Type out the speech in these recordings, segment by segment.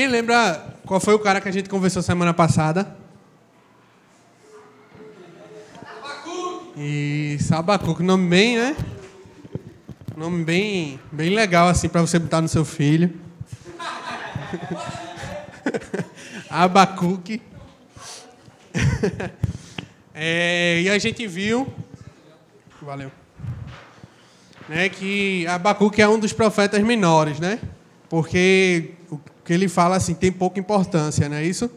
Quem lembra qual foi o cara que a gente conversou semana passada? Isso, Abacuque, nome bem, né? Nome bem, bem legal assim para você botar no seu filho. Abacuque. é, e a gente viu, valeu, né, que Abacuque é um dos profetas menores, né? Porque que ele fala assim tem pouca importância, não é isso?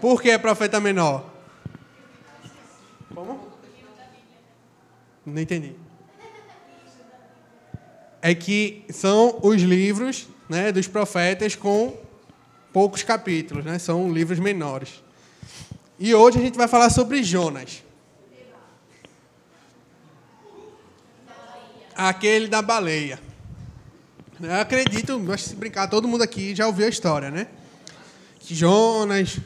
Por que é profeta menor? Como? Não entendi. É que são os livros né, dos profetas com poucos capítulos, né? São livros menores. E hoje a gente vai falar sobre Jonas. Aquele da baleia. Eu acredito, mas se brincar, todo mundo aqui já ouviu a história, né? Que Jonas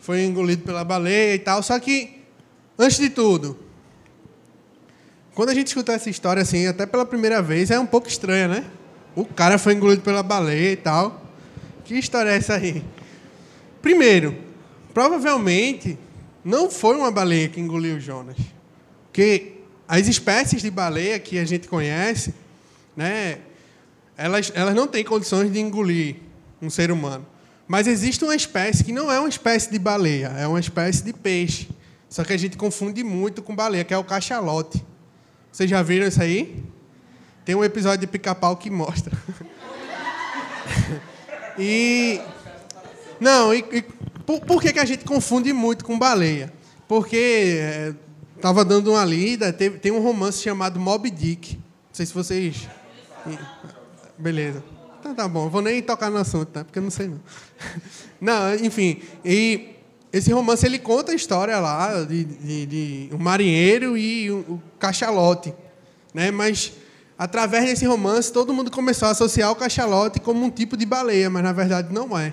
foi engolido pela baleia e tal. Só que, antes de tudo, quando a gente escuta essa história assim, até pela primeira vez, é um pouco estranha, né? O cara foi engolido pela baleia e tal. Que história é essa aí? Primeiro, provavelmente não foi uma baleia que engoliu Jonas. Porque as espécies de baleia que a gente conhece, né, elas, elas não têm condições de engolir um ser humano. Mas existe uma espécie que não é uma espécie de baleia, é uma espécie de peixe. Só que a gente confunde muito com baleia, que é o cachalote. Vocês já viram isso aí? Tem um episódio de pica-pau que mostra. e. Não, e, e por, por, que, que a gente confunde muito com baleia? Porque estava é, dando uma lida, teve, tem um romance chamado Moby Dick. Não sei se vocês. Beleza. Então tá bom, vou nem tocar no assunto, tá? Porque eu não sei não. Não, enfim. E esse romance ele conta a história lá de, de, de um marinheiro e o um, um cachalote, né? Mas através desse romance todo mundo começou a associar o cachalote como um tipo de baleia, mas na verdade não é.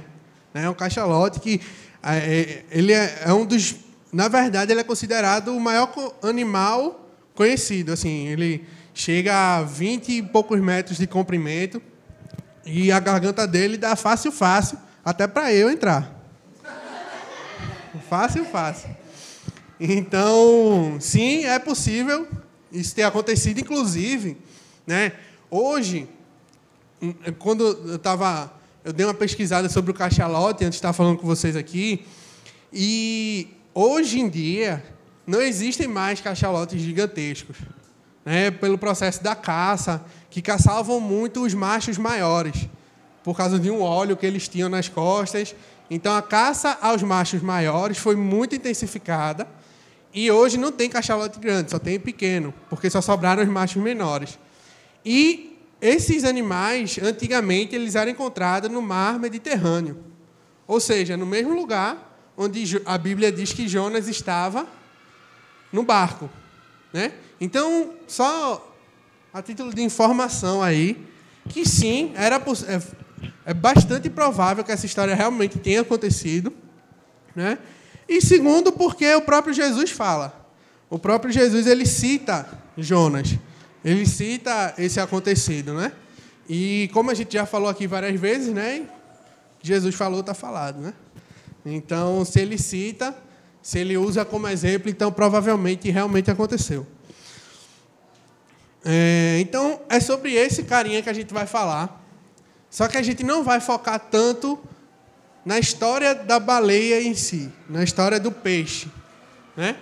Né? É um cachalote que é, é, ele é, é um dos, na verdade ele é considerado o maior animal conhecido. Assim, ele chega a 20 e poucos metros de comprimento e a garganta dele dá fácil, fácil, até para eu entrar. Fácil, fácil. Então, sim, é possível isso ter acontecido, inclusive, né? Hoje, quando eu estava, eu dei uma pesquisada sobre o cachalote antes de estar falando com vocês aqui, e hoje em dia não existem mais cachalotes gigantescos né, pelo processo da caça, que caçavam muito os machos maiores, por causa de um óleo que eles tinham nas costas. Então, a caça aos machos maiores foi muito intensificada. E hoje não tem cachalote grande, só tem pequeno, porque só sobraram os machos menores. E esses animais, antigamente, eles eram encontrados no mar Mediterrâneo. Ou seja, no mesmo lugar onde a Bíblia diz que Jonas estava no barco. Né? Então, só a título de informação aí, que sim, era é, é bastante provável que essa história realmente tenha acontecido, né? E segundo, porque o próprio Jesus fala. O próprio Jesus ele cita Jonas. Ele cita esse acontecido, né? E como a gente já falou aqui várias vezes, né? Jesus falou, está falado, né? Então, se ele cita, se ele usa como exemplo, então provavelmente realmente aconteceu. É, então, é sobre esse carinha que a gente vai falar. Só que a gente não vai focar tanto na história da baleia em si, na história do peixe. Né?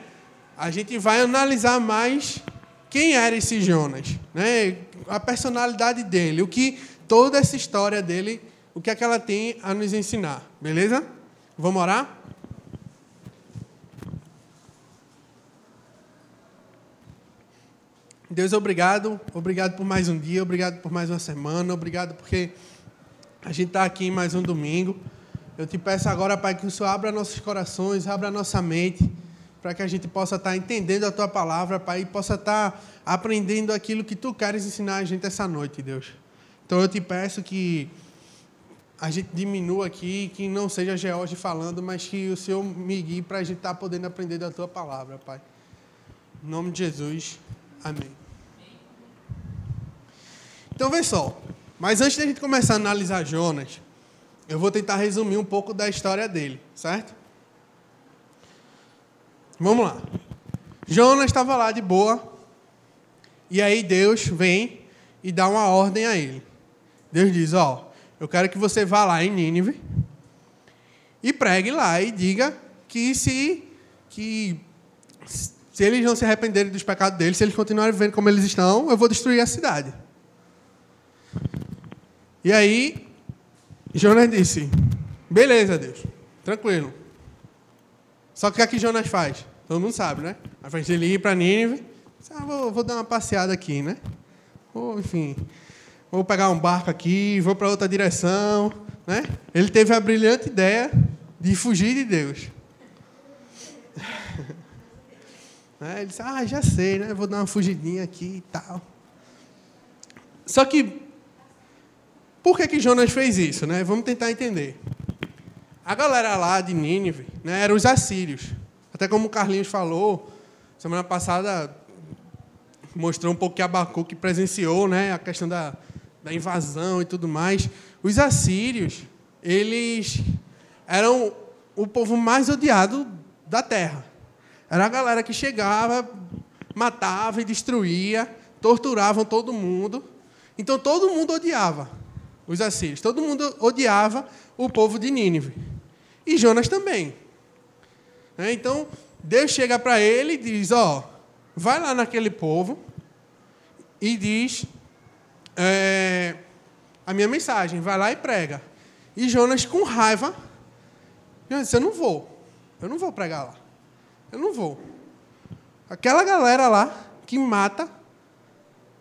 A gente vai analisar mais quem era esse Jonas, né? a personalidade dele, o que toda essa história dele, o que é que ela tem a nos ensinar. Beleza? Vamos orar? Deus, obrigado. Obrigado por mais um dia, obrigado por mais uma semana, obrigado porque a gente está aqui em mais um domingo. Eu te peço agora, Pai, que o Senhor abra nossos corações, abra nossa mente, para que a gente possa estar tá entendendo a Tua palavra, Pai, e possa estar tá aprendendo aquilo que Tu queres ensinar a gente essa noite, Deus. Então eu te peço que a gente diminua aqui, que não seja George falando, mas que o Senhor me guie para a gente estar tá podendo aprender da Tua palavra, Pai. Em nome de Jesus, amém. Então, vê só. Mas antes da gente começar a analisar Jonas, eu vou tentar resumir um pouco da história dele, certo? Vamos lá. Jonas estava lá de boa, e aí Deus vem e dá uma ordem a ele. Deus diz: Ó, eu quero que você vá lá em Nínive e pregue lá e diga que se que se eles não se arrependerem dos pecados deles, se eles continuarem vivendo como eles estão, eu vou destruir a cidade. E aí Jonas disse: Beleza, Deus, tranquilo. Só que o que, é Jonas faz? Todo mundo sabe, né? A frente dele ir para Nínive, ah, vou, vou, dar uma passeada aqui, né? Ou, enfim, vou pegar um barco aqui, vou para outra direção, né? Ele teve a brilhante ideia de fugir de Deus. Né? Ele disse, ah, já sei, né? Vou dar uma fugidinha aqui e tal. Só que, por que, que Jonas fez isso? Né? Vamos tentar entender. A galera lá de Nínive né, eram os assírios. Até como o Carlinhos falou, semana passada mostrou um pouco que Abacuque presenciou né, a questão da, da invasão e tudo mais. Os assírios, eles eram o povo mais odiado da terra. Era a galera que chegava, matava e destruía, torturavam todo mundo. Então todo mundo odiava os assírios, todo mundo odiava o povo de Nínive. E Jonas também. Né? Então Deus chega para ele e diz: Ó, vai lá naquele povo e diz é, a minha mensagem, vai lá e prega. E Jonas, com raiva, disse: Eu não vou, eu não vou pregar lá. Eu não vou. Aquela galera lá que mata,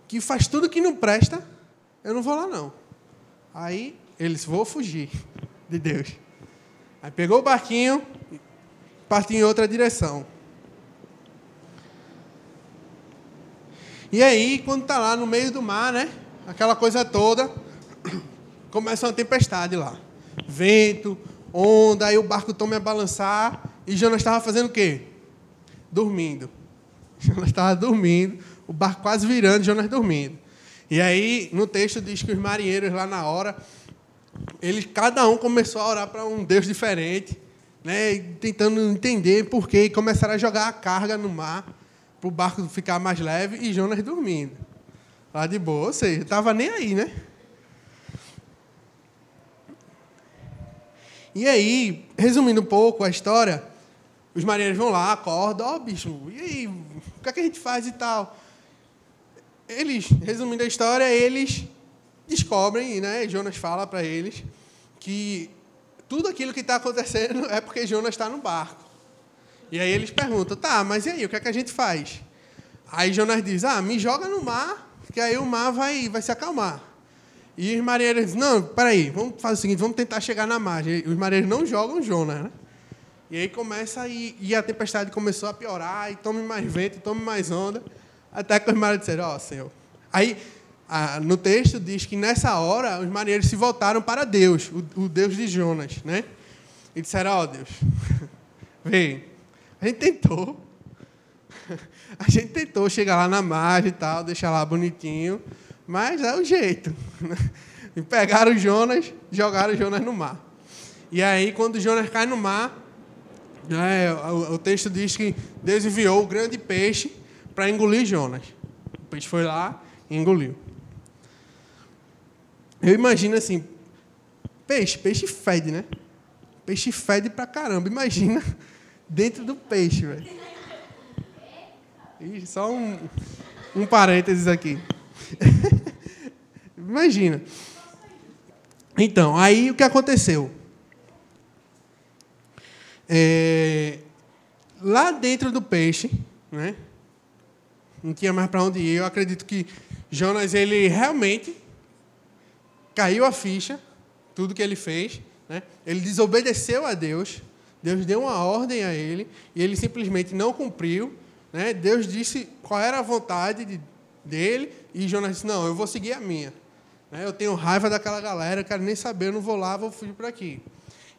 que faz tudo que não presta, eu não vou lá não. Aí eles vou fugir de Deus. Aí pegou o barquinho, partiu em outra direção. E aí, quando está lá no meio do mar, né? Aquela coisa toda, começa uma tempestade lá. Vento, onda, aí o barco toma a balançar. E Jonas estava fazendo o quê? dormindo. Jonas estava dormindo, o barco quase virando, Jonas dormindo. E aí, no texto diz que os marinheiros lá na hora, eles cada um começou a orar para um Deus diferente, né, tentando entender por quê, e começaram a jogar a carga no mar para o barco ficar mais leve e Jonas dormindo. Lá de boa, ou seja, estava nem aí, né? E aí, resumindo um pouco a história, os marinheiros vão lá, acordam, ó, oh, bicho, e aí, o que, é que a gente faz e tal? Eles, resumindo a história, eles descobrem, né, Jonas fala para eles, que tudo aquilo que está acontecendo é porque Jonas está no barco. E aí eles perguntam, tá, mas e aí, o que é que a gente faz? Aí Jonas diz, ah, me joga no mar, que aí o mar vai, vai se acalmar. E os marinheiros dizem, não, peraí, vamos fazer o seguinte, vamos tentar chegar na margem. Os marinheiros não jogam Jonas, né? E aí começa e, e a tempestade começou a piorar, e tome mais vento, tome mais onda, até que os marinheiros disseram, ó, oh, Senhor. Aí, no texto diz que nessa hora os marinheiros se voltaram para Deus, o, Deus de Jonas, né? E disseram, ó oh, Deus, vem, a gente tentou, a gente tentou chegar lá na margem e tal, deixar lá bonitinho, mas é o jeito. E pegaram Jonas, jogaram Jonas no mar. E aí, quando Jonas cai no mar, é, o, o, texto diz que Deus enviou o grande peixe para engolir Jonas. O peixe foi lá e engoliu. Eu imagino assim, peixe, peixe fede, né? Peixe fede pra caramba. Imagina dentro do peixe, velho. Só um, um parênteses aqui. Imagina. Então, aí o que aconteceu? É, lá dentro do peixe, né? Não tinha mais para onde ir. Eu acredito que Jonas ele realmente caiu a ficha, tudo que ele fez, né? Ele desobedeceu a Deus. Deus deu uma ordem a ele e ele simplesmente não cumpriu, né? Deus disse qual era a vontade de, dele e Jonas disse: "Não, eu vou seguir a minha". Né? Eu tenho raiva daquela galera, quero nem saber, eu não vou lá, vou fugir por aqui.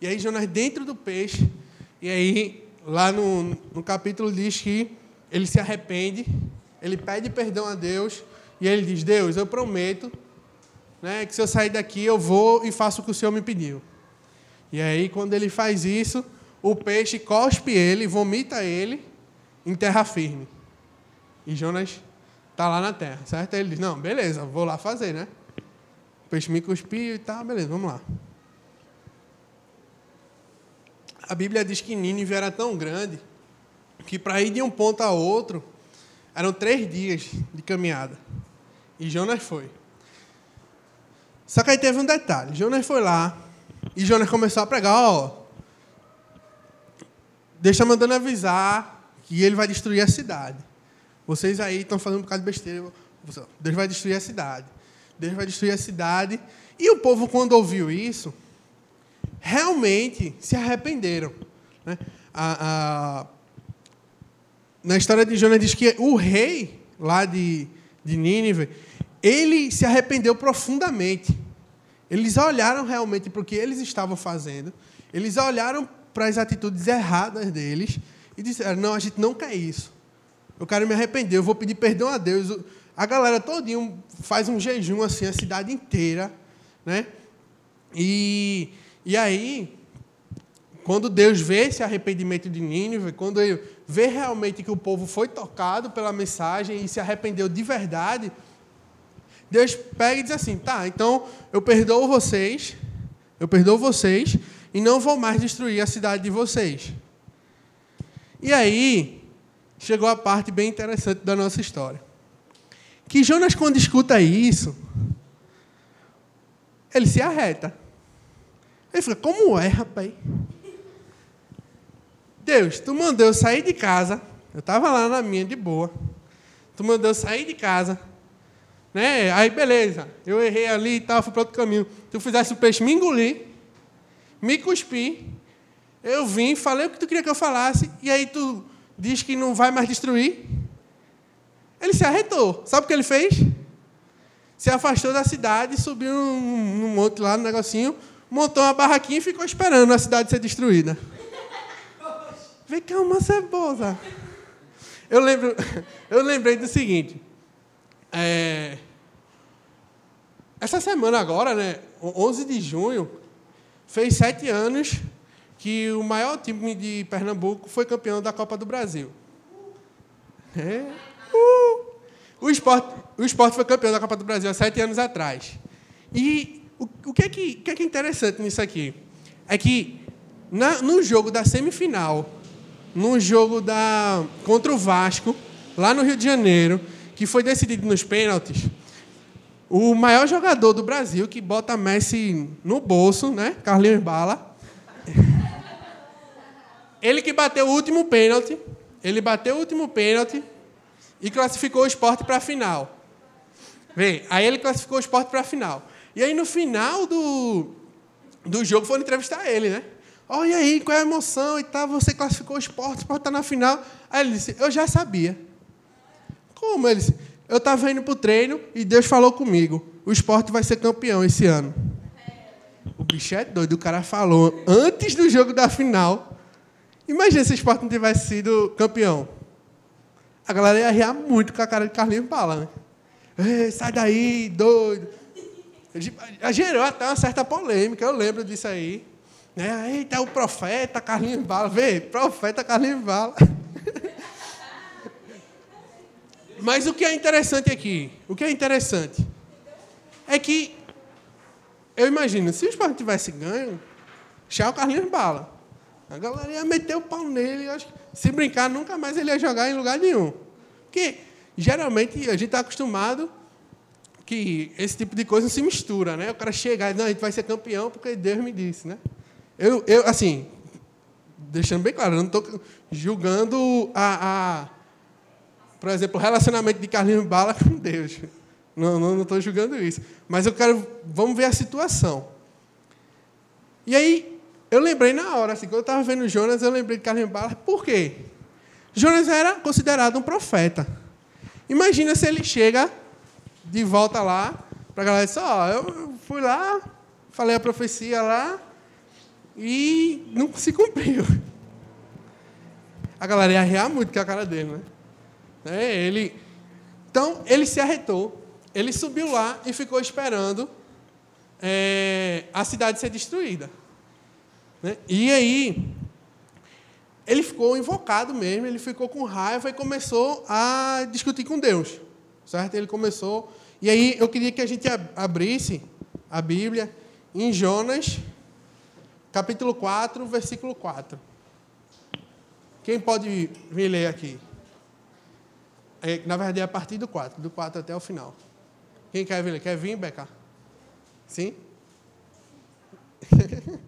E aí Jonas dentro do peixe, e aí, lá no, no capítulo diz que ele se arrepende, ele pede perdão a Deus, e ele diz: Deus, eu prometo né, que se eu sair daqui, eu vou e faço o que o Senhor me pediu. E aí, quando ele faz isso, o peixe cospe ele, vomita ele em terra firme. E Jonas está lá na terra, certo? Ele diz: Não, beleza, vou lá fazer, né? O peixe me cuspiu e tal, beleza, vamos lá. A Bíblia diz que Nínive era tão grande que para ir de um ponto a outro eram três dias de caminhada. E Jonas foi. Só que aí teve um detalhe. Jonas foi lá e Jonas começou a pregar, ó, deixa mandando avisar que ele vai destruir a cidade. Vocês aí estão fazendo um bocado de besteira. Deus vai destruir a cidade. Deus vai destruir a cidade. E o povo, quando ouviu isso, realmente se arrependeram. Né? A, a, na história de Jonas diz que o rei lá de, de Nínive, ele se arrependeu profundamente. Eles olharam realmente para o que eles estavam fazendo, eles olharam para as atitudes erradas deles e disseram: Não, a gente não quer isso. Eu quero me arrepender, eu vou pedir perdão a Deus. A galera todinho faz um jejum assim, a cidade inteira, né? E e aí, quando Deus vê esse arrependimento de Nínive, quando ele vê realmente que o povo foi tocado pela mensagem e se arrependeu de verdade, Deus pega e diz assim: tá, então eu perdoo vocês, eu perdoo vocês e não vou mais destruir a cidade de vocês. E aí, chegou a parte bem interessante da nossa história. Que Jonas, quando escuta isso, ele se arreta. Ele fica, como é, rapaz? Deus, tu mandou eu sair de casa. Eu estava lá na minha, de boa. Tu mandou eu sair de casa. Né? Aí, beleza. Eu errei ali e tal, fui para outro caminho. Tu fizesse o peixe me engolir, me cuspir. Eu vim, falei o que tu queria que eu falasse. E aí tu diz que não vai mais destruir. Ele se arretou. Sabe o que ele fez? Se afastou da cidade, subiu num, num monte lá no negocinho, montou uma barraquinha e ficou esperando a cidade ser destruída. Vem cá uma cebosa. Eu lembro, eu lembrei do seguinte. É, essa semana agora, né, 11 de junho, fez sete anos que o maior time de Pernambuco foi campeão da Copa do Brasil. É. Uh! O, esporte, o esporte foi campeão da Copa do Brasil há sete anos atrás. E o, o, que, é que, que, é que é interessante nisso aqui? É que na, no jogo da semifinal, no jogo da, contra o Vasco, lá no Rio de Janeiro, que foi decidido nos pênaltis, o maior jogador do Brasil, que bota Messi no bolso, né? Carlinhos Bala. Ele que bateu o último pênalti, ele bateu o último pênalti e classificou o esporte para a final. Vê, aí ele classificou o esporte para a final. E aí, no final do, do jogo, foram entrevistar ele, né? Olha aí, qual é a emoção e tal, você classificou o esporte, o esporte está na final. Aí ele disse, eu já sabia. Como? Ele disse, eu estava indo para o treino e Deus falou comigo, o esporte vai ser campeão esse ano. O bicho é doido, o cara falou antes do jogo da final. Imagina se o esporte não tivesse sido campeão. A galera ia rir muito com a cara de Carlinhos Bala, né? Sai daí, doido. Gerou até uma certa polêmica, eu lembro disso aí. Né? Eita, o profeta Carlinhos Bala. Vê, profeta Carlinhos Bala. Mas o que é interessante aqui, o que é interessante, é que eu imagino, se o esporte tivesse ganho, tchau Carlinhos Bala. A galera ia meter o pau nele. Acho que, se brincar, nunca mais ele ia jogar em lugar nenhum. Porque, geralmente, a gente está acostumado que esse tipo de coisa se mistura, né? O cara chega e não, a gente vai ser campeão porque Deus me disse, né? Eu, eu assim, deixando bem claro, eu não estou julgando a, a, por exemplo, o relacionamento de Carlinhos Bala com Deus. Não estou julgando isso. Mas eu quero, vamos ver a situação. E aí, eu lembrei na hora, assim, quando eu estava vendo Jonas, eu lembrei de Carlinhos Bala. Por quê? Jonas era considerado um profeta. Imagina se ele chega de volta lá, para a galera dizer, ó, oh, eu fui lá, falei a profecia lá e não se cumpriu. A galera ia arrear muito com a cara dele, né? É, ele, então, ele se arretou, ele subiu lá e ficou esperando é, a cidade ser destruída. Né? E aí, ele ficou invocado mesmo, ele ficou com raiva e começou a discutir com Deus. Certo? Ele começou. E aí, eu queria que a gente abrisse a Bíblia em Jonas, capítulo 4, versículo 4. Quem pode vir ler aqui? É, na verdade, é a partir do 4, do 4 até o final. Quem quer vir? Quer vir, Beca? Sim?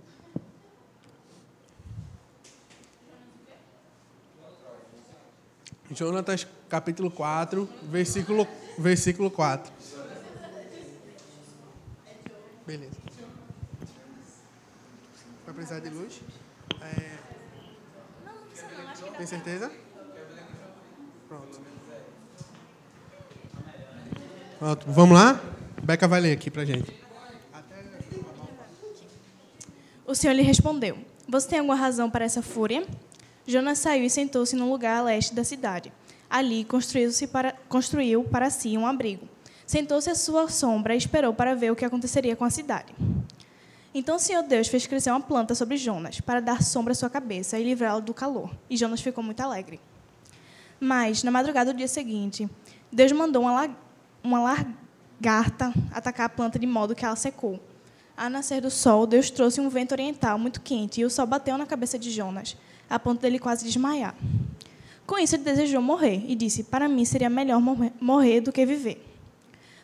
Jonatas capítulo 4, versículo, versículo 4. Beleza. Precisar de luz? É... Tem certeza? Pronto. Pronto. Vamos lá? Beca vai ler aqui pra gente. O Senhor lhe respondeu: Você tem alguma razão para essa fúria? Jonas saiu e sentou-se num lugar a leste da cidade. Ali construiu, para, construiu para si um abrigo. Sentou-se à sua sombra e esperou para ver o que aconteceria com a cidade. Então o Senhor Deus fez crescer uma planta sobre Jonas, para dar sombra à sua cabeça e livrá-lo do calor. E Jonas ficou muito alegre. Mas, na madrugada do dia seguinte, Deus mandou uma, uma lagarta atacar a planta de modo que ela secou. Ao nascer do sol, Deus trouxe um vento oriental muito quente e o sol bateu na cabeça de Jonas a ponto dele quase desmaiar. Com isso, ele desejou morrer e disse: Para mim seria melhor morrer do que viver.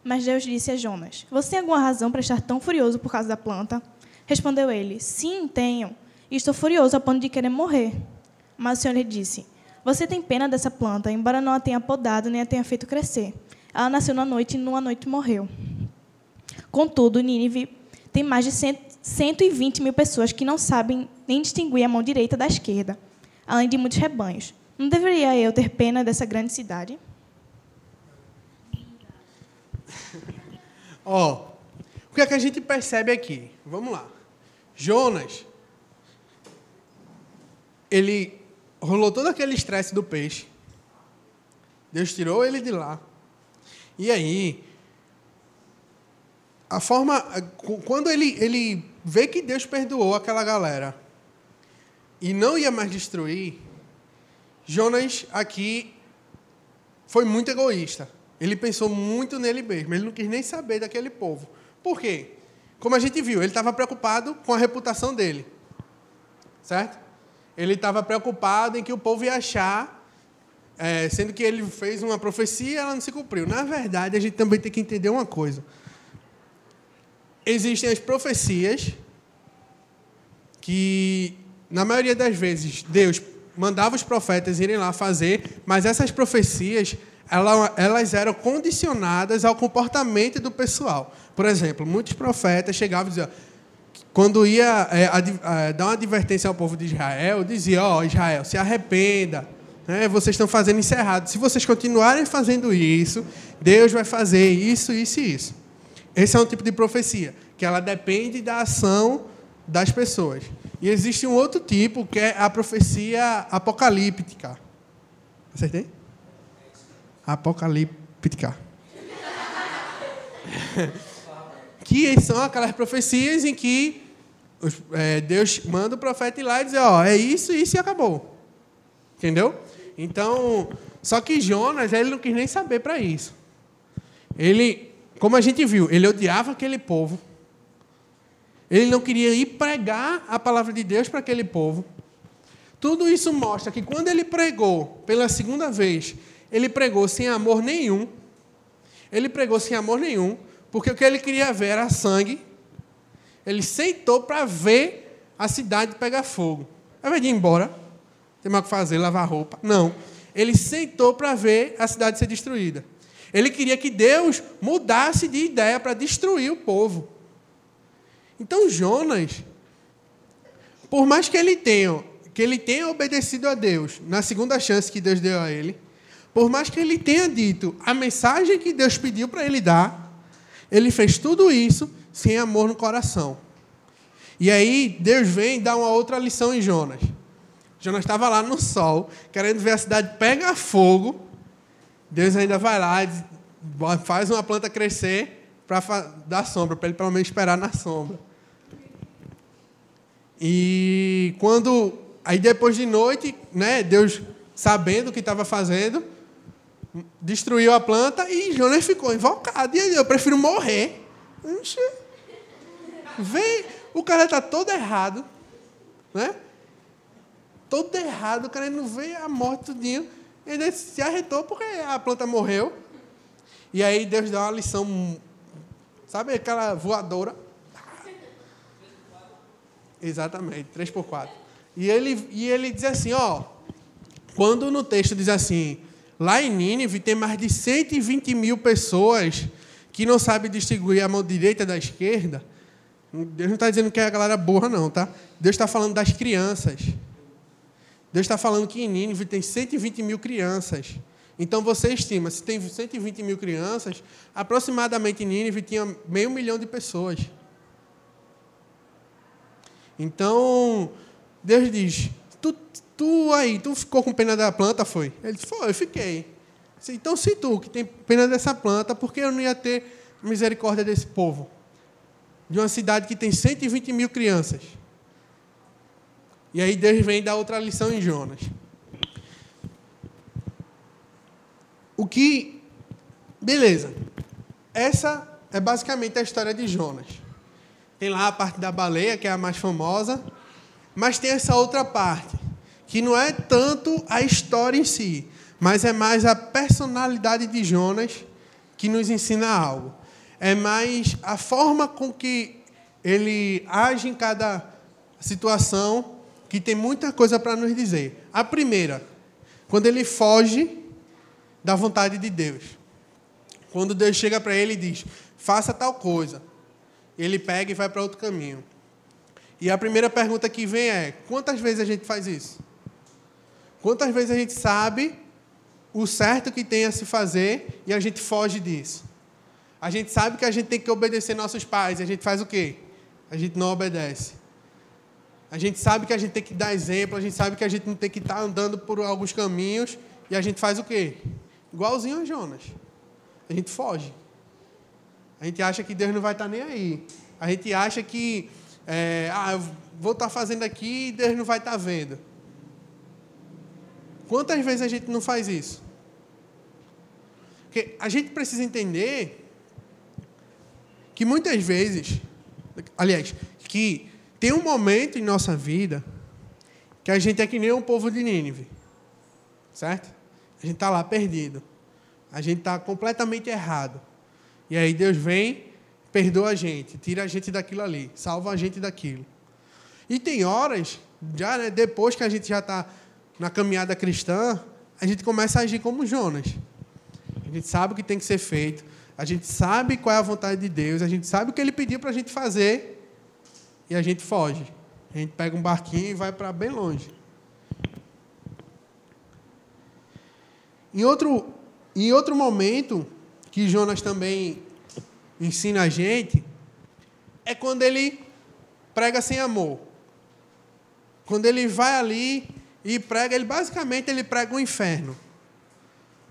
Mas Deus disse a Jonas: Você tem alguma razão para estar tão furioso por causa da planta? Respondeu ele: Sim, tenho. E estou furioso a ponto de querer morrer. Mas o Senhor lhe disse: Você tem pena dessa planta, embora não a tenha podado nem a tenha feito crescer. Ela nasceu na noite e numa noite morreu. Contudo, Nínive tem mais de 120 mil pessoas que não sabem nem distinguir a mão direita da esquerda, além de muitos rebanhos. Não deveria eu ter pena dessa grande cidade? Ó, oh, o que é que a gente percebe aqui? Vamos lá. Jonas, ele rolou todo aquele estresse do peixe. Deus tirou ele de lá. E aí, a forma. Quando ele, ele vê que Deus perdoou aquela galera e não ia mais destruir, Jonas aqui foi muito egoísta. Ele pensou muito nele mesmo. Ele não quis nem saber daquele povo. Por quê? Como a gente viu, ele estava preocupado com a reputação dele. Certo? Ele estava preocupado em que o povo ia achar, é, sendo que ele fez uma profecia e ela não se cumpriu. Na verdade, a gente também tem que entender uma coisa existem as profecias que, na maioria das vezes, Deus mandava os profetas irem lá fazer, mas essas profecias elas eram condicionadas ao comportamento do pessoal. Por exemplo, muitos profetas chegavam e diziam, quando ia é, é, dar uma advertência ao povo de Israel, dizia: Ó, oh, Israel, se arrependa, né? vocês estão fazendo isso errado. Se vocês continuarem fazendo isso, Deus vai fazer isso, isso e isso. Esse é um tipo de profecia, que ela depende da ação das pessoas. E existe um outro tipo, que é a profecia apocalíptica. Acertei? Apocalíptica. que são aquelas profecias em que é, Deus manda o profeta ir lá e dizer, ó, é isso, isso e acabou. Entendeu? Então, só que Jonas, ele não quis nem saber para isso. Ele como a gente viu, ele odiava aquele povo. Ele não queria ir pregar a palavra de Deus para aquele povo. Tudo isso mostra que quando ele pregou pela segunda vez, ele pregou sem amor nenhum. Ele pregou sem amor nenhum, porque o que ele queria ver era sangue. Ele sentou para ver a cidade pegar fogo. Ao invés de ir embora, tem mais o que fazer, lavar roupa. Não. Ele sentou para ver a cidade ser destruída. Ele queria que Deus mudasse de ideia para destruir o povo. Então Jonas, por mais que ele tenha, que ele tenha obedecido a Deus na segunda chance que Deus deu a ele, por mais que ele tenha dito a mensagem que Deus pediu para ele dar, ele fez tudo isso sem amor no coração. E aí Deus vem e dá uma outra lição em Jonas. Jonas estava lá no sol, querendo ver a cidade pegar fogo, Deus ainda vai lá faz uma planta crescer para dar sombra, para ele pelo menos esperar na sombra. E E quando. Aí depois de noite, né, Deus, sabendo o que estava fazendo, destruiu a planta e Jonas ficou invocado. E ele, eu prefiro morrer. Vem, o cara está todo errado, né? Todo errado, o cara não vê a morte tudinho. Ele se arretou porque a planta morreu. E aí Deus dá uma lição, sabe aquela voadora? Exatamente, 3 por 4. E ele, e ele diz assim, ó, quando no texto diz assim, lá em Nínive tem mais de 120 mil pessoas que não sabem distinguir a mão direita da esquerda, Deus não está dizendo que é a galera burra, não, tá? Deus está falando das crianças. Deus está falando que em Nínive tem 120 mil crianças. Então você estima, se tem 120 mil crianças, aproximadamente em Nínive tinha meio milhão de pessoas. Então, Deus diz: tu, tu aí, tu ficou com pena da planta, foi? Ele disse: Foi, eu fiquei. Então, se tu que tem pena dessa planta, por que eu não ia ter misericórdia desse povo? De uma cidade que tem 120 mil crianças. E aí Deus vem dar outra lição em Jonas. O que. Beleza. Essa é basicamente a história de Jonas. Tem lá a parte da baleia, que é a mais famosa, mas tem essa outra parte, que não é tanto a história em si, mas é mais a personalidade de Jonas que nos ensina algo. É mais a forma com que ele age em cada situação que tem muita coisa para nos dizer. A primeira, quando ele foge da vontade de Deus. Quando Deus chega para ele e diz: faça tal coisa. Ele pega e vai para outro caminho. E a primeira pergunta que vem é: quantas vezes a gente faz isso? Quantas vezes a gente sabe o certo que tem a se fazer e a gente foge disso? A gente sabe que a gente tem que obedecer nossos pais, e a gente faz o quê? A gente não obedece. A gente sabe que a gente tem que dar exemplo, a gente sabe que a gente não tem que estar andando por alguns caminhos e a gente faz o quê? Igualzinho a Jonas. A gente foge. A gente acha que Deus não vai estar nem aí. A gente acha que, é, ah, eu vou estar fazendo aqui e Deus não vai estar vendo. Quantas vezes a gente não faz isso? Porque a gente precisa entender que muitas vezes, aliás, que tem um momento em nossa vida que a gente é que nem um povo de Nínive. Certo? A gente está lá perdido. A gente está completamente errado. E aí Deus vem, perdoa a gente, tira a gente daquilo ali, salva a gente daquilo. E tem horas, já né, depois que a gente já está na caminhada cristã, a gente começa a agir como Jonas. A gente sabe o que tem que ser feito, a gente sabe qual é a vontade de Deus, a gente sabe o que Ele pediu para a gente fazer e a gente foge. A gente pega um barquinho e vai para bem longe. Em outro, em outro momento, que Jonas também ensina a gente, é quando ele prega sem amor. Quando ele vai ali e prega, ele basicamente ele prega o inferno.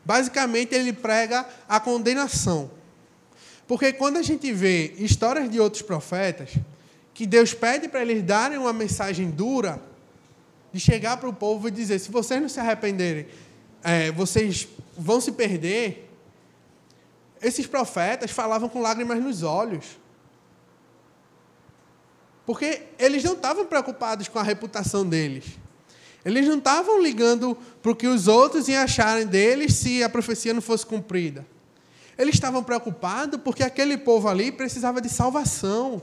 Basicamente ele prega a condenação. Porque quando a gente vê histórias de outros profetas, que Deus pede para eles darem uma mensagem dura, de chegar para o povo e dizer: se vocês não se arrependerem, é, vocês vão se perder, esses profetas falavam com lágrimas nos olhos. Porque eles não estavam preocupados com a reputação deles. Eles não estavam ligando para o que os outros iam acharem deles se a profecia não fosse cumprida. Eles estavam preocupados porque aquele povo ali precisava de salvação.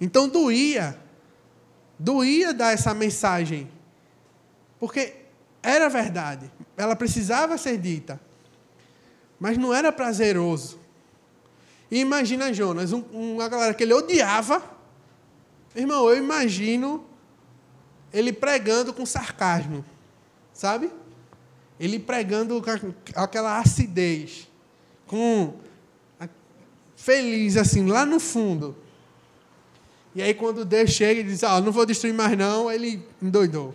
Então doía. Doía dar essa mensagem. Porque era verdade. Ela precisava ser dita. Mas não era prazeroso. E imagina Jonas, um, uma galera que ele odiava. Irmão, eu imagino ele pregando com sarcasmo. Sabe? Ele pregando com aquela acidez. Com feliz assim, lá no fundo. E aí quando Deus chega e diz, ah, não vou destruir mais não, ele endoidou.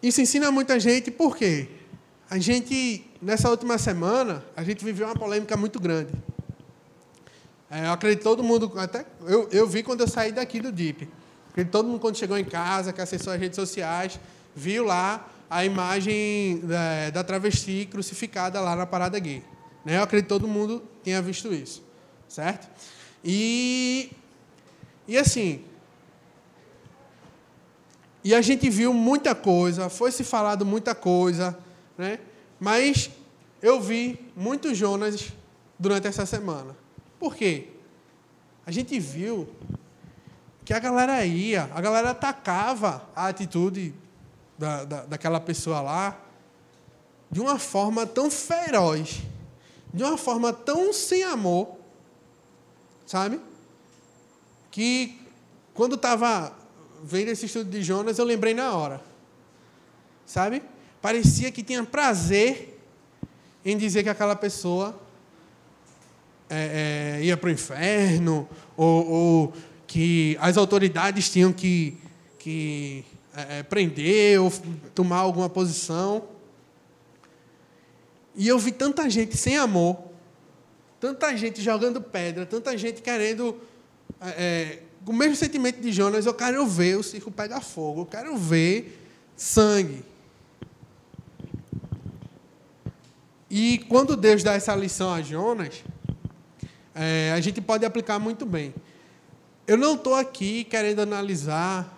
Isso ensina muita gente, por quê? A gente, nessa última semana, a gente viveu uma polêmica muito grande. É, eu acredito todo mundo, até eu, eu vi quando eu saí daqui do DIP. Acredito todo mundo quando chegou em casa, que acessou as redes sociais, viu lá a imagem da, é, da travesti crucificada lá na parada gay. Né? Eu acredito todo mundo tenha visto isso, certo? E, e assim, e a gente viu muita coisa, foi se falado muita coisa, né? mas eu vi muitos Jonas durante essa semana. Por quê? A gente viu que a galera ia, a galera atacava a atitude da, da, daquela pessoa lá de uma forma tão feroz, de uma forma tão sem amor, sabe? Que quando estava vendo esse estudo de Jonas, eu lembrei na hora, sabe? Parecia que tinha prazer em dizer que aquela pessoa é, é, ia para o inferno, ou, ou, que as autoridades tinham que, que é, é, prender ou tomar alguma posição. E eu vi tanta gente sem amor, tanta gente jogando pedra, tanta gente querendo, é, é, com o mesmo sentimento de Jonas, eu quero ver o circo pegar fogo, eu quero ver sangue. E quando Deus dá essa lição a Jonas, é, a gente pode aplicar muito bem. Eu não estou aqui querendo analisar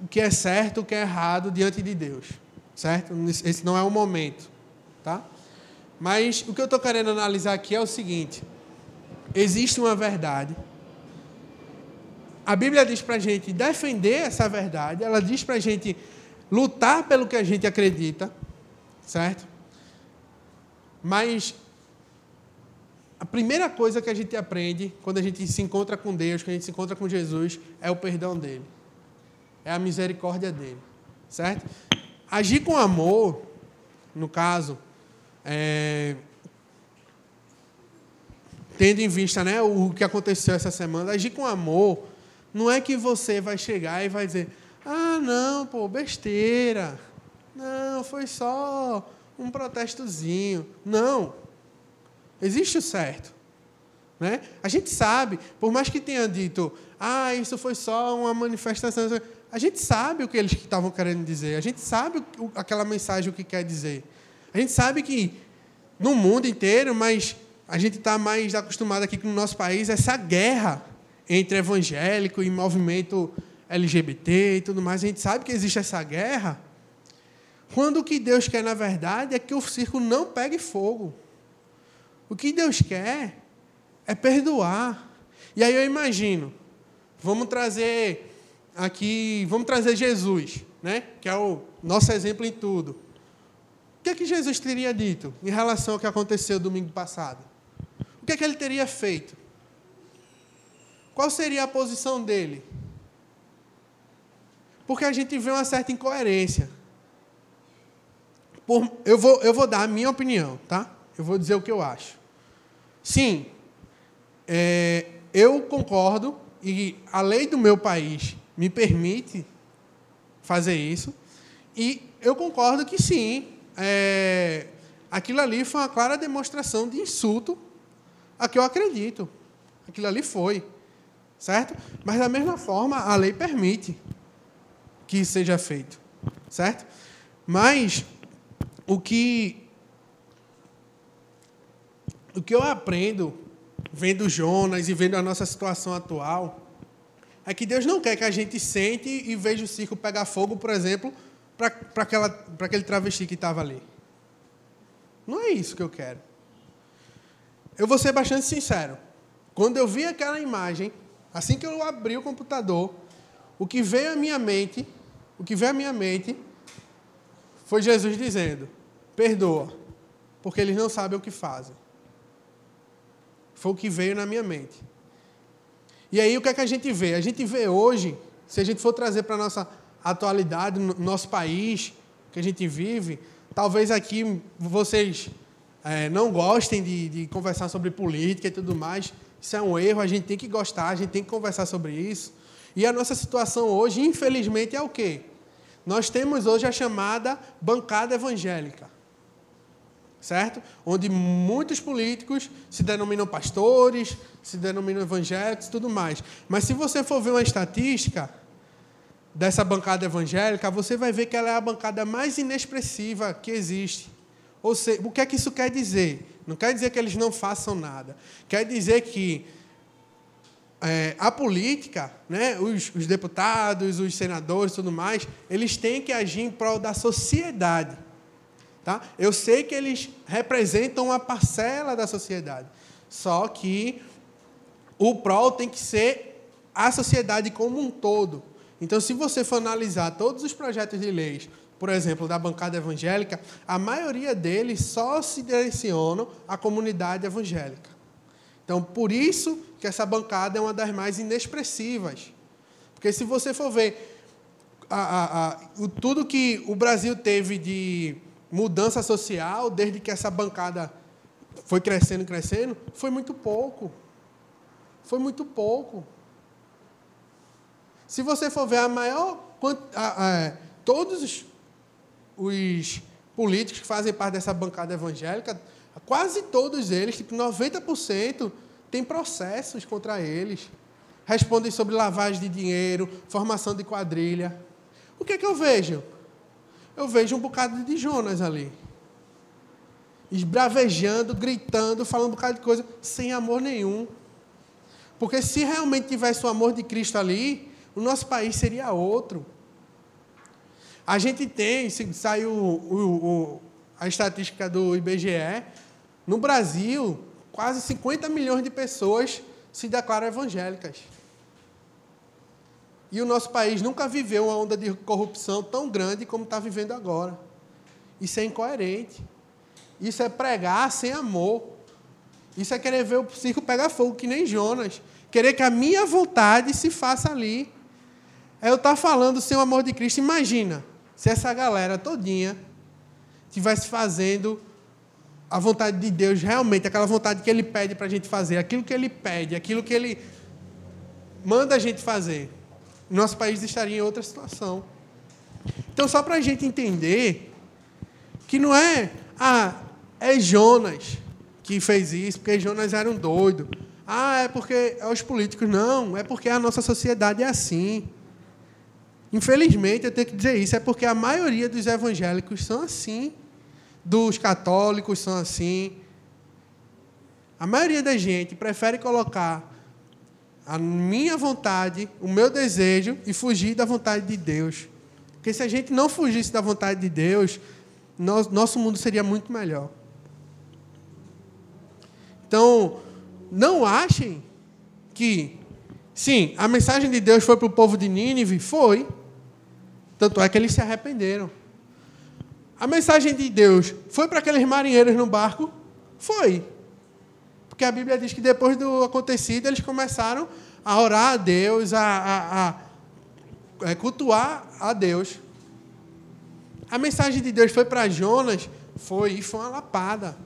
o que é certo, o que é errado diante de Deus, certo? Esse não é o momento, tá? Mas o que eu estou querendo analisar aqui é o seguinte: existe uma verdade. A Bíblia diz para a gente defender essa verdade, ela diz para a gente lutar pelo que a gente acredita, certo? Mas a primeira coisa que a gente aprende quando a gente se encontra com Deus, quando a gente se encontra com Jesus, é o perdão dele é a misericórdia dele, certo? Agir com amor, no caso, é, tendo em vista né, o que aconteceu essa semana, agir com amor não é que você vai chegar e vai dizer, ah, não, pô, besteira, não, foi só um protestozinho. Não. Existe o certo. Né? A gente sabe, por mais que tenha dito, ah, isso foi só uma manifestação, a gente sabe o que eles estavam querendo dizer, a gente sabe o, aquela mensagem o que quer dizer. A gente sabe que no mundo inteiro, mas a gente está mais acostumado aqui no nosso país, essa guerra entre evangélico e movimento LGBT e tudo mais, a gente sabe que existe essa guerra. Quando o que Deus quer, na verdade, é que o circo não pegue fogo. O que Deus quer é perdoar. E aí eu imagino, vamos trazer aqui, vamos trazer Jesus, né? que é o nosso exemplo em tudo. O que é que Jesus teria dito em relação ao que aconteceu domingo passado? O que é que ele teria feito? Qual seria a posição dele? Porque a gente vê uma certa incoerência. Por, eu, vou, eu vou dar a minha opinião, tá? Eu vou dizer o que eu acho. Sim, é, eu concordo e a lei do meu país me permite fazer isso. E eu concordo que sim, é, aquilo ali foi uma clara demonstração de insulto a que eu acredito. Aquilo ali foi. Certo? Mas, da mesma forma, a lei permite que seja feito. Certo? Mas, o que. O que eu aprendo vendo Jonas e vendo a nossa situação atual é que Deus não quer que a gente sente e veja o circo pegar fogo, por exemplo, para aquele travesti que estava ali. Não é isso que eu quero. Eu vou ser bastante sincero. Quando eu vi aquela imagem, assim que eu abri o computador, o que veio à minha mente, o que veio à minha mente foi Jesus dizendo: "Perdoa, porque eles não sabem o que fazem". Foi o que veio na minha mente. E aí o que é que a gente vê? A gente vê hoje, se a gente for trazer para a nossa atualidade, no nosso país, que a gente vive, talvez aqui vocês é, não gostem de, de conversar sobre política e tudo mais. Isso é um erro, a gente tem que gostar, a gente tem que conversar sobre isso. E a nossa situação hoje, infelizmente, é o quê? Nós temos hoje a chamada bancada evangélica. Certo? Onde muitos políticos se denominam pastores, se denominam evangélicos tudo mais. Mas se você for ver uma estatística dessa bancada evangélica, você vai ver que ela é a bancada mais inexpressiva que existe. Ou seja, o que é que isso quer dizer? Não quer dizer que eles não façam nada. Quer dizer que é, a política, né, os, os deputados, os senadores tudo mais, eles têm que agir em prol da sociedade. Tá? Eu sei que eles representam uma parcela da sociedade, só que o prol tem que ser a sociedade como um todo. Então, se você for analisar todos os projetos de leis, por exemplo, da bancada evangélica, a maioria deles só se direcionam à comunidade evangélica. Então, por isso que essa bancada é uma das mais inexpressivas. Porque se você for ver a, a, a, tudo que o Brasil teve de mudança social, desde que essa bancada foi crescendo, crescendo, foi muito pouco. Foi muito pouco. Se você for ver a maior. todos os, os políticos que fazem parte dessa bancada evangélica, quase todos eles, tipo 90%, têm processos contra eles. Respondem sobre lavagem de dinheiro, formação de quadrilha. O que é que eu vejo? Eu vejo um bocado de Jonas ali. Esbravejando, gritando, falando um bocado de coisa, sem amor nenhum. Porque se realmente tivesse o amor de Cristo ali, o nosso país seria outro. A gente tem, saiu o, o, a estatística do IBGE, no Brasil, quase 50 milhões de pessoas se declaram evangélicas. E o nosso país nunca viveu uma onda de corrupção tão grande como está vivendo agora. Isso é incoerente. Isso é pregar sem amor. Isso é querer ver o circo pegar fogo, que nem Jonas. Querer que a minha vontade se faça ali. É eu estar tá falando sem o amor de Cristo. Imagina se essa galera todinha estivesse fazendo a vontade de Deus realmente, aquela vontade que Ele pede para a gente fazer, aquilo que Ele pede, aquilo que Ele manda a gente fazer, nosso país estaria em outra situação. Então, só para a gente entender que não é, ah, é Jonas que fez isso, porque Jonas era um doido. Ah, é porque é os políticos. Não, é porque a nossa sociedade é assim. Infelizmente, eu tenho que dizer isso, é porque a maioria dos evangélicos são assim dos católicos são assim. A maioria da gente prefere colocar a minha vontade, o meu desejo e fugir da vontade de Deus. Porque se a gente não fugisse da vontade de Deus, nosso mundo seria muito melhor. Então, não achem que, sim, a mensagem de Deus foi para o povo de Nínive? Foi. Tanto é que eles se arrependeram. A mensagem de Deus foi para aqueles marinheiros no barco? Foi. Porque a Bíblia diz que depois do acontecido, eles começaram a orar a Deus, a, a, a, a cultuar a Deus. A mensagem de Deus foi para Jonas? Foi, e foi uma lapada.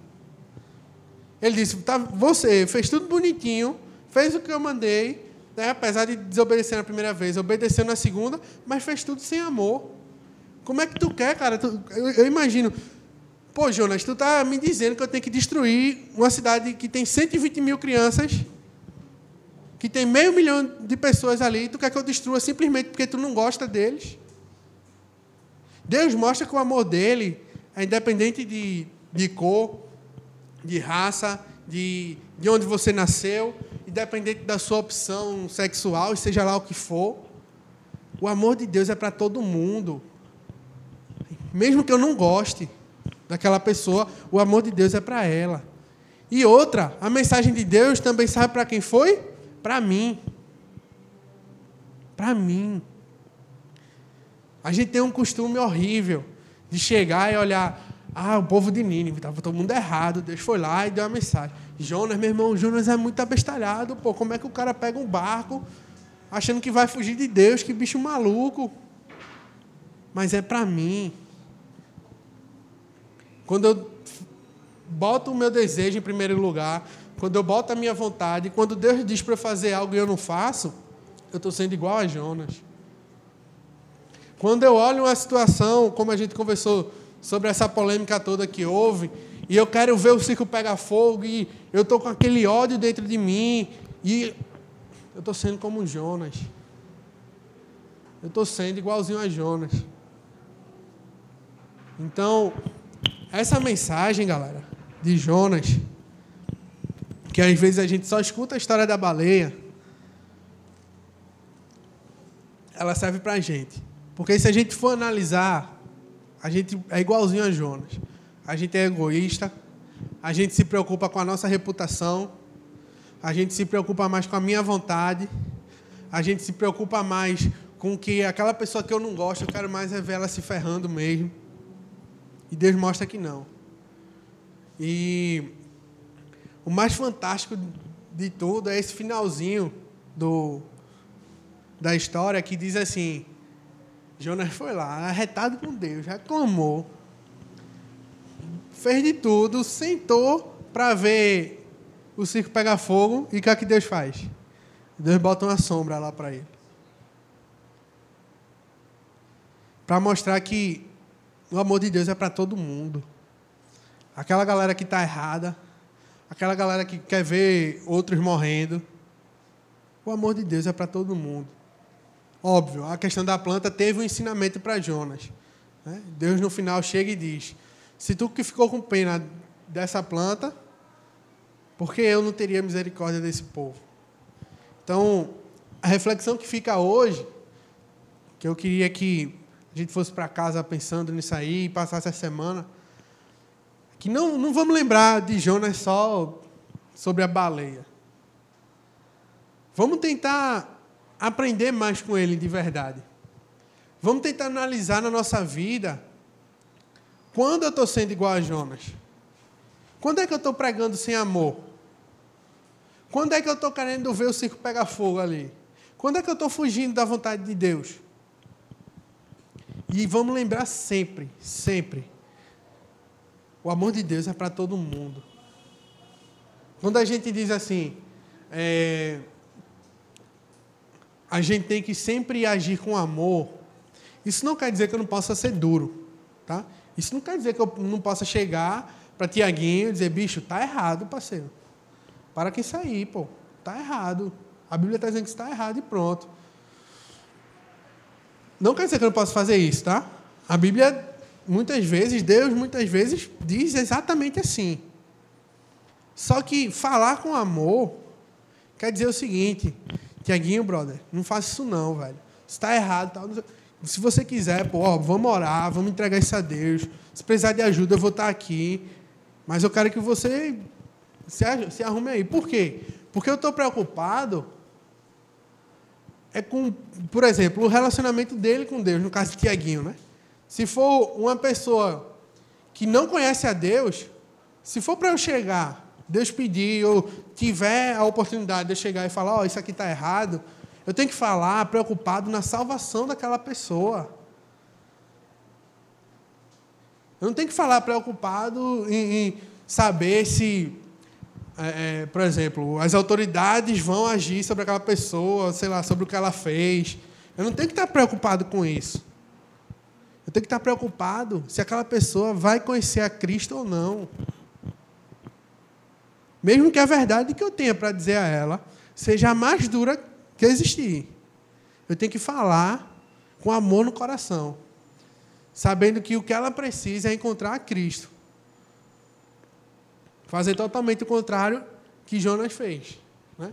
Ele disse: tá, Você fez tudo bonitinho, fez o que eu mandei, né, apesar de desobedecer na primeira vez, obedeceu na segunda, mas fez tudo sem amor. Como é que tu quer, cara? Eu, eu, imagino. Pô, Jonas, tu tá me dizendo que eu tenho que destruir uma cidade que tem 120 mil crianças, que tem meio milhão de pessoas ali, tu quer que eu destrua simplesmente porque tu não gosta deles? Deus mostra que o amor dele é independente de, de cor, de raça, de, de onde você nasceu, independente da sua opção sexual, seja lá o que for. O amor de Deus é para todo mundo. Mesmo que eu não goste daquela pessoa, o amor de Deus é para ela. E outra, a mensagem de Deus também sabe para quem foi? Para mim. Para mim. A gente tem um costume horrível de chegar e olhar, ah, o povo de Nínive, estava todo mundo errado, Deus foi lá e deu a mensagem. Jonas, meu irmão, Jonas é muito abestalhado, pô, como é que o cara pega um barco achando que vai fugir de Deus, que bicho maluco. Mas é para mim. Quando eu boto o meu desejo em primeiro lugar, quando eu boto a minha vontade, quando Deus diz para eu fazer algo e eu não faço, eu estou sendo igual a Jonas. Quando eu olho uma situação, como a gente conversou sobre essa polêmica toda que houve, e eu quero ver o circo pegar fogo, e eu estou com aquele ódio dentro de mim, e eu estou sendo como Jonas. Eu estou sendo igualzinho a Jonas. Então, essa mensagem, galera, de Jonas, que às vezes a gente só escuta a história da baleia, ela serve para a gente. Porque se a gente for analisar, a gente é igualzinho a Jonas. A gente é egoísta, a gente se preocupa com a nossa reputação, a gente se preocupa mais com a minha vontade, a gente se preocupa mais com que aquela pessoa que eu não gosto, eu quero mais é ver ela se ferrando mesmo. E Deus mostra que não. E o mais fantástico de tudo é esse finalzinho do, da história que diz assim: Jonas foi lá, arretado com Deus, reclamou, fez de tudo, sentou para ver o circo pegar fogo e o que, é que Deus faz? Deus bota uma sombra lá para ele. Para mostrar que o amor de Deus é para todo mundo. Aquela galera que está errada, aquela galera que quer ver outros morrendo. O amor de Deus é para todo mundo. Óbvio, a questão da planta teve um ensinamento para Jonas. Né? Deus no final chega e diz: Se tu que ficou com pena dessa planta, por que eu não teria misericórdia desse povo? Então, a reflexão que fica hoje, que eu queria que a gente fosse para casa pensando nisso aí e passasse a semana, que não, não vamos lembrar de Jonas só sobre a baleia. Vamos tentar aprender mais com ele de verdade. Vamos tentar analisar na nossa vida quando eu estou sendo igual a Jonas. Quando é que eu estou pregando sem amor? Quando é que eu estou querendo ver o circo pegar fogo ali? Quando é que eu estou fugindo da vontade de Deus? E vamos lembrar sempre, sempre, o amor de Deus é para todo mundo. Quando a gente diz assim, é, a gente tem que sempre agir com amor. Isso não quer dizer que eu não possa ser duro, tá? Isso não quer dizer que eu não possa chegar para Tiaguinho e dizer, bicho, tá errado, parceiro. Para quem sair, pô, tá errado. A Bíblia está dizendo que está errado e pronto. Não quer dizer que eu não posso fazer isso, tá? A Bíblia, muitas vezes, Deus, muitas vezes, diz exatamente assim. Só que falar com amor quer dizer o seguinte: Tiaguinho, brother, não faça isso não, velho. Está errado. Tal. Se você quiser, pô, ó, vamos orar, vamos entregar isso a Deus. Se precisar de ajuda, eu vou estar aqui. Mas eu quero que você se arrume aí. Por quê? Porque eu estou preocupado é com, por exemplo, o relacionamento dele com Deus, no caso de Tiaguinho, né? Se for uma pessoa que não conhece a Deus, se for para eu chegar Deus pedir, ou tiver a oportunidade de eu chegar e falar, ó, oh, isso aqui está errado, eu tenho que falar preocupado na salvação daquela pessoa. Eu não tenho que falar preocupado em, em saber se, é, é, por exemplo, as autoridades vão agir sobre aquela pessoa, sei lá, sobre o que ela fez. Eu não tenho que estar preocupado com isso. Eu tenho que estar preocupado se aquela pessoa vai conhecer a Cristo ou não. Mesmo que a verdade que eu tenha para dizer a ela seja a mais dura que existir. Eu tenho que falar com amor no coração, sabendo que o que ela precisa é encontrar a Cristo. Fazer totalmente o contrário que Jonas fez. Né?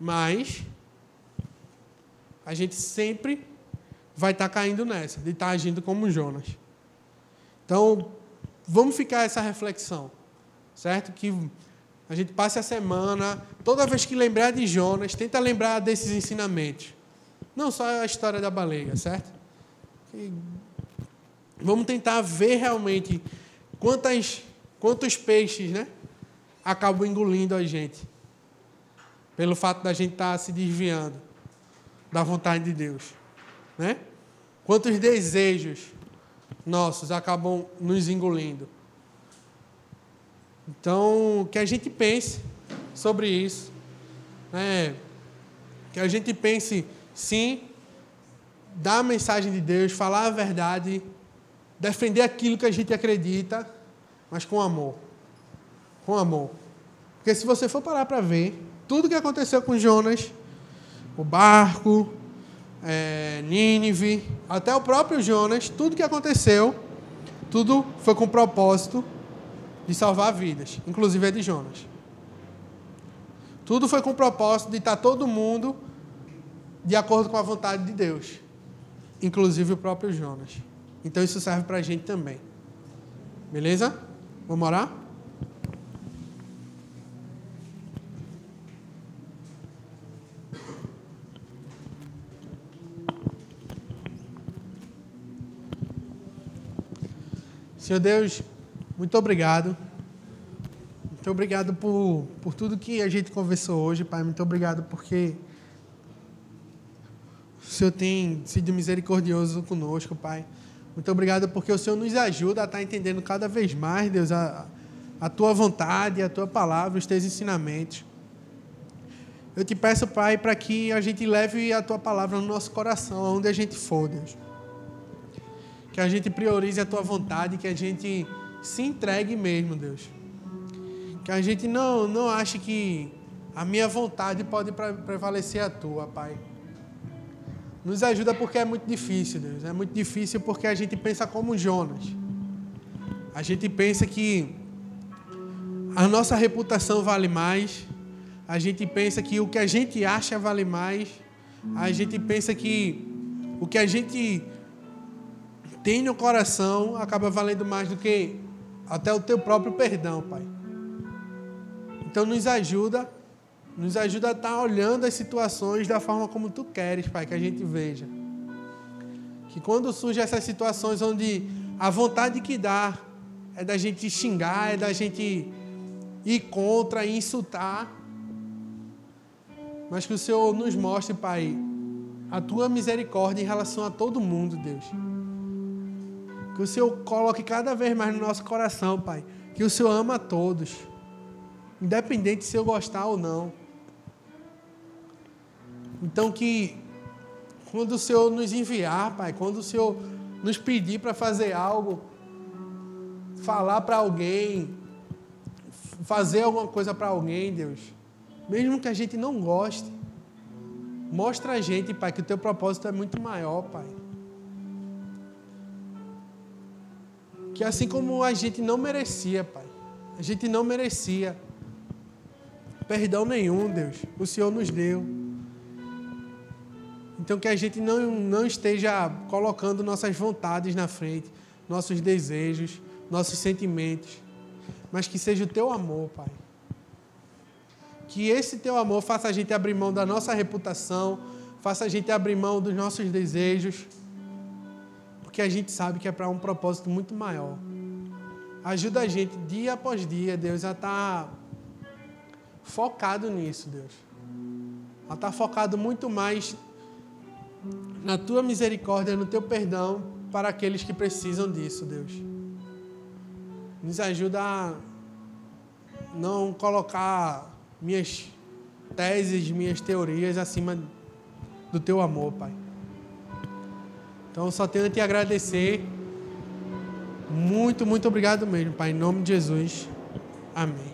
Mas a gente sempre vai estar tá caindo nessa, de estar tá agindo como Jonas. Então, vamos ficar essa reflexão certo? Que a gente passe a semana, toda vez que lembrar de Jonas, tenta lembrar desses ensinamentos. Não só a história da baleia, certo? E vamos tentar ver realmente quantas, quantos peixes né, acabam engolindo a gente. Pelo fato da gente estar tá se desviando da vontade de Deus. Né? Quantos desejos nossos acabam nos engolindo. Então, que a gente pense sobre isso. Né? Que a gente pense, sim, dar a mensagem de Deus, falar a verdade, defender aquilo que a gente acredita, mas com amor. Com amor. Porque se você for parar para ver, tudo que aconteceu com Jonas, o barco, é, Nínive, até o próprio Jonas, tudo que aconteceu, tudo foi com o propósito de salvar vidas, inclusive a de Jonas. Tudo foi com o propósito de estar todo mundo de acordo com a vontade de Deus, inclusive o próprio Jonas. Então isso serve para a gente também. Beleza? Vamos orar? Senhor Deus, muito obrigado. Muito obrigado por, por tudo que a gente conversou hoje, Pai. Muito obrigado porque o Senhor tem sido misericordioso conosco, Pai. Muito obrigado porque o Senhor nos ajuda a estar entendendo cada vez mais, Deus, a, a tua vontade, a tua palavra, os teus ensinamentos. Eu te peço, Pai, para que a gente leve a tua palavra no nosso coração, aonde a gente for, Deus que a gente priorize a tua vontade, que a gente se entregue mesmo, Deus. Que a gente não, não ache que a minha vontade pode prevalecer a tua, Pai. Nos ajuda porque é muito difícil, Deus. É muito difícil porque a gente pensa como Jonas. A gente pensa que a nossa reputação vale mais. A gente pensa que o que a gente acha vale mais. A gente pensa que o que a gente tem no coração acaba valendo mais do que até o teu próprio perdão, Pai. Então nos ajuda, nos ajuda a estar olhando as situações da forma como tu queres, Pai, que a gente veja. Que quando surgem essas situações onde a vontade que dá é da gente xingar, é da gente ir contra insultar, mas que o Senhor nos mostre, Pai, a tua misericórdia em relação a todo mundo, Deus. Que o Senhor coloque cada vez mais no nosso coração, Pai. Que o Senhor ama a todos. Independente se eu gostar ou não. Então que quando o Senhor nos enviar, Pai, quando o Senhor nos pedir para fazer algo, falar para alguém, fazer alguma coisa para alguém, Deus, mesmo que a gente não goste, mostra a gente, Pai, que o teu propósito é muito maior, Pai. que assim como a gente não merecia, Pai, a gente não merecia perdão nenhum, Deus, o Senhor nos deu. Então que a gente não, não esteja colocando nossas vontades na frente, nossos desejos, nossos sentimentos, mas que seja o teu amor, Pai. Que esse teu amor faça a gente abrir mão da nossa reputação, faça a gente abrir mão dos nossos desejos porque a gente sabe que é para um propósito muito maior. Ajuda a gente dia após dia, Deus, a estar tá focado nisso, Deus. A estar tá focado muito mais na tua misericórdia, no teu perdão para aqueles que precisam disso, Deus. Nos ajuda a não colocar minhas teses, minhas teorias acima do teu amor, Pai. Então, só tenho a te agradecer. Muito, muito obrigado mesmo, Pai. Em nome de Jesus. Amém.